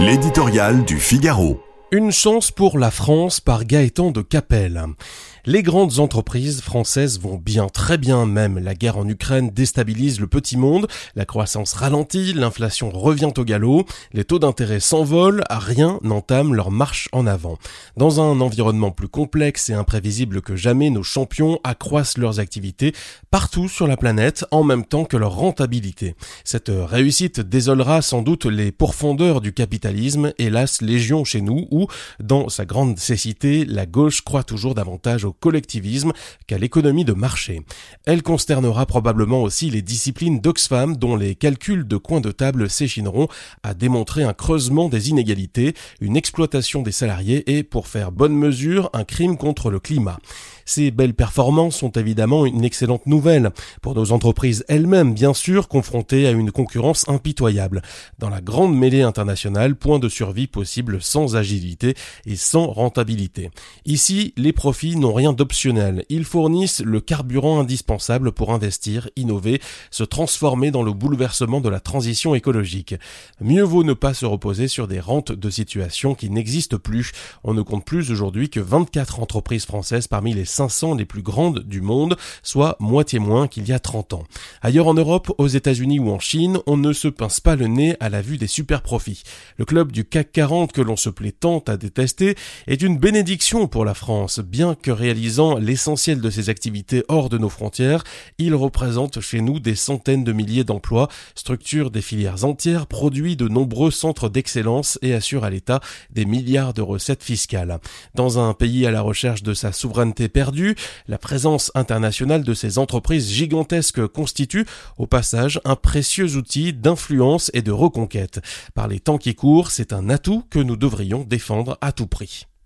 L'éditorial du Figaro. Une chance pour la France par Gaëtan de Capelle. Les grandes entreprises françaises vont bien, très bien même. La guerre en Ukraine déstabilise le petit monde, la croissance ralentit, l'inflation revient au galop, les taux d'intérêt s'envolent, rien n'entame leur marche en avant. Dans un environnement plus complexe et imprévisible que jamais, nos champions accroissent leurs activités partout sur la planète en même temps que leur rentabilité. Cette réussite désolera sans doute les pourfondeurs du capitalisme, hélas légion chez nous, où, dans sa grande cécité, la gauche croit toujours davantage au collectivisme qu'à l'économie de marché. Elle consternera probablement aussi les disciplines d'Oxfam dont les calculs de coins de table s'échineront à démontrer un creusement des inégalités, une exploitation des salariés et, pour faire bonne mesure, un crime contre le climat. Ces belles performances sont évidemment une excellente nouvelle pour nos entreprises elles-mêmes, bien sûr, confrontées à une concurrence impitoyable. Dans la grande mêlée internationale, point de survie possible sans agilité et sans rentabilité. Ici, les profits n'ont rien d'optionnel. Ils fournissent le carburant indispensable pour investir, innover, se transformer dans le bouleversement de la transition écologique. Mieux vaut ne pas se reposer sur des rentes de situation qui n'existent plus. On ne compte plus aujourd'hui que 24 entreprises françaises parmi les 500 les plus grandes du monde, soit moitié moins qu'il y a 30 ans. Ailleurs en Europe, aux États-Unis ou en Chine, on ne se pince pas le nez à la vue des super profits. Le club du CAC 40 que l'on se plaît tant à détester est une bénédiction pour la France, bien que réalisant l'essentiel de ses activités hors de nos frontières, il représente chez nous des centaines de milliers d'emplois, structure des filières entières, produit de nombreux centres d'excellence et assure à l'État des milliards de recettes fiscales. Dans un pays à la recherche de sa souveraineté la présence internationale de ces entreprises gigantesques constitue, au passage, un précieux outil d'influence et de reconquête. Par les temps qui courent, c'est un atout que nous devrions défendre à tout prix.